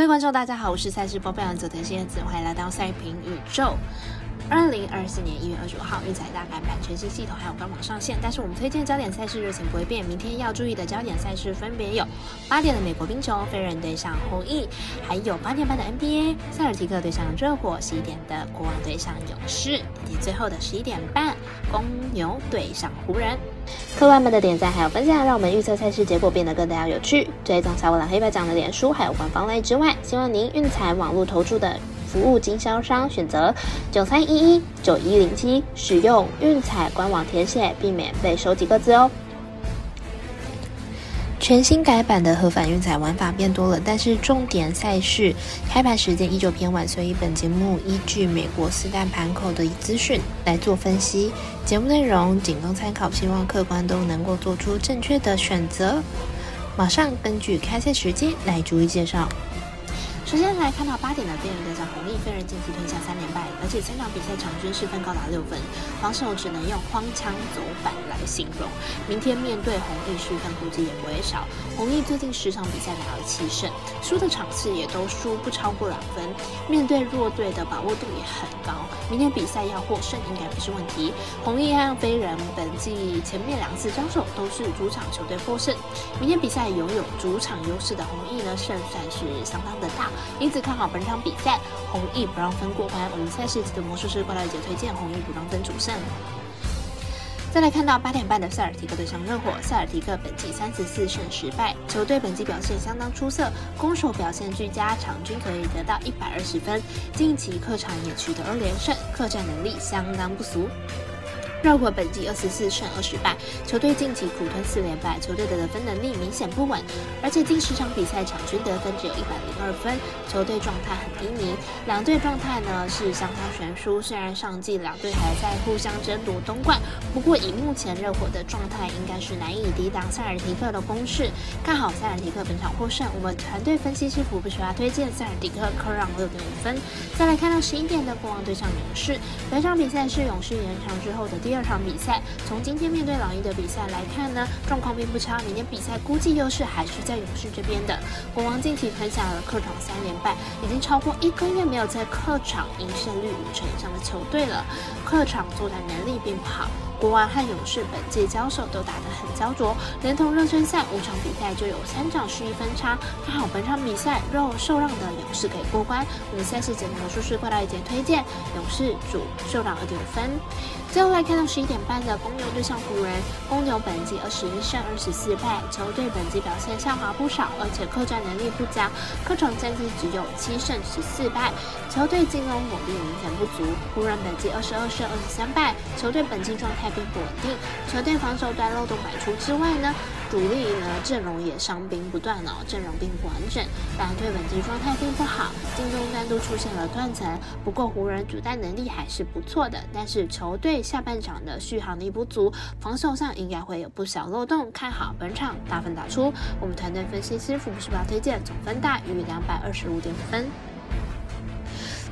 各位观众，大家好，我是赛事播报员佐藤新叶子，欢迎来到赛评宇宙。二零二四年一月二十五号，运彩大改版，全新系统还有官网上线。但是我们推荐焦点赛事热情不会变。明天要注意的焦点赛事分别有八点的美国冰球飞人对上红翼，还有八点半的 NBA 塞尔提克对上热火，十一点的国王对上勇士，以及最后的十一点半公牛对上湖人。客官们的点赞还有分享，让我们预测赛事结果变得更加有趣。追踪财务蓝黑白奖的脸书还有官方类之外，希望您运彩网络投注的。服务经销商选择九三一一九一零七，使用运彩官网填写，避免被收几个字哦。全新改版的合法运彩玩法变多了，但是重点赛事开盘时间依旧偏晚，所以本节目依据美国四大盘口的资讯来做分析。节目内容仅供参考，希望客观都能够做出正确的选择。马上根据开赛时间来逐一介绍。首先来看到八点的飞人对上红翼，飞人近期吞下三连败，而且三场比赛场均失分高达六分，防守只能用荒腔走板来形容。明天面对红翼，失分估计也不会少。红翼最近十场比赛拿了七胜，输的场次也都输不超过两分，面对弱队的把握度也很高。明天比赛要获胜应该不是问题。红翼和飞人本季前面两次交手都是主场球队获胜，明天比赛拥有主场优势的红翼呢，胜算是相当的大。因此看好本场比赛，红翼不让分过关。我们赛事的魔术师过来姐推荐红翼不让分主胜。再来看到八点半的塞尔提克对上热火，塞尔提克本季三十四胜十败，球队本季表现相当出色，攻守表现俱佳，场均可以得到一百二十分，近期客场也取得二连胜，客战能力相当不俗。热火本季二十四胜二十败，球队近期苦吞四连败，球队的得分能力明显不稳，而且近十场比赛场均得分只有一百零二分，球队状态很低迷。两队状态呢是相当悬殊，虽然上季两队还在互相争夺东冠，不过以目前热火的状态，应该是难以抵挡塞尔提克的攻势。看好塞尔提克本场获胜，我们团队分析师福布斯推荐塞尔提克客让六点五分。再来看到十一点的国王对上勇士，本场比赛是勇士延长之后的第。第二场比赛，从今天面对老鹰的比赛来看呢，状况并不差。明天比赛估计优势还是在勇士这边的。国王近期吞下了客场三连败，已经超过一个月没有在客场赢胜率五成以上的球队了，客场作战能力并不好。国王和勇士本届交手都打得很焦灼，连同热身赛五场比赛就有三场失一分差。看好本场比赛肉受让的勇士可以过关。我们赛事节目魔术师过来一节推荐勇士主受让二点五分。最后来看到十一点半的公牛对上湖人，公牛本季二十一胜二十四败，球队本季表现下滑不少，而且客战能力不佳，客场战绩只有七胜十四败，球队进攻火力明显不足。湖人本季二十二胜二十三败，球队本季状态。并不稳定，球队防守端漏洞百出之外呢，主力呢阵容也伤兵不断哦，阵容并不完整，蓝队本季状态并不好，进攻端都出现了断层。不过湖人主带能力还是不错的，但是球队下半场的续航力不足，防守上应该会有不小漏洞。看好本场大分打出，我们团队分析师傅是不要推荐总分大于两百二十五点五分。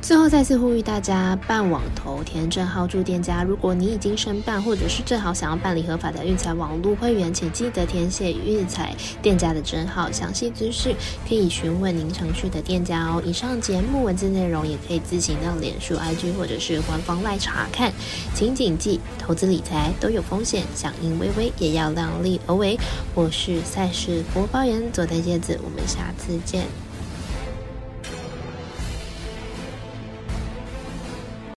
最后再次呼吁大家办网投填证号注店家。如果你已经申办，或者是正好想要办理合法的运彩网络会员，请记得填写运彩店家的证号。详细资讯可以询问您程序的店家哦。以上节目文字内容也可以自行到脸书、IG 或者是官方来查看。请谨记，投资理财都有风险，响应微微也要量力而为。我是赛事播报员佐藤叶子，我们下次见。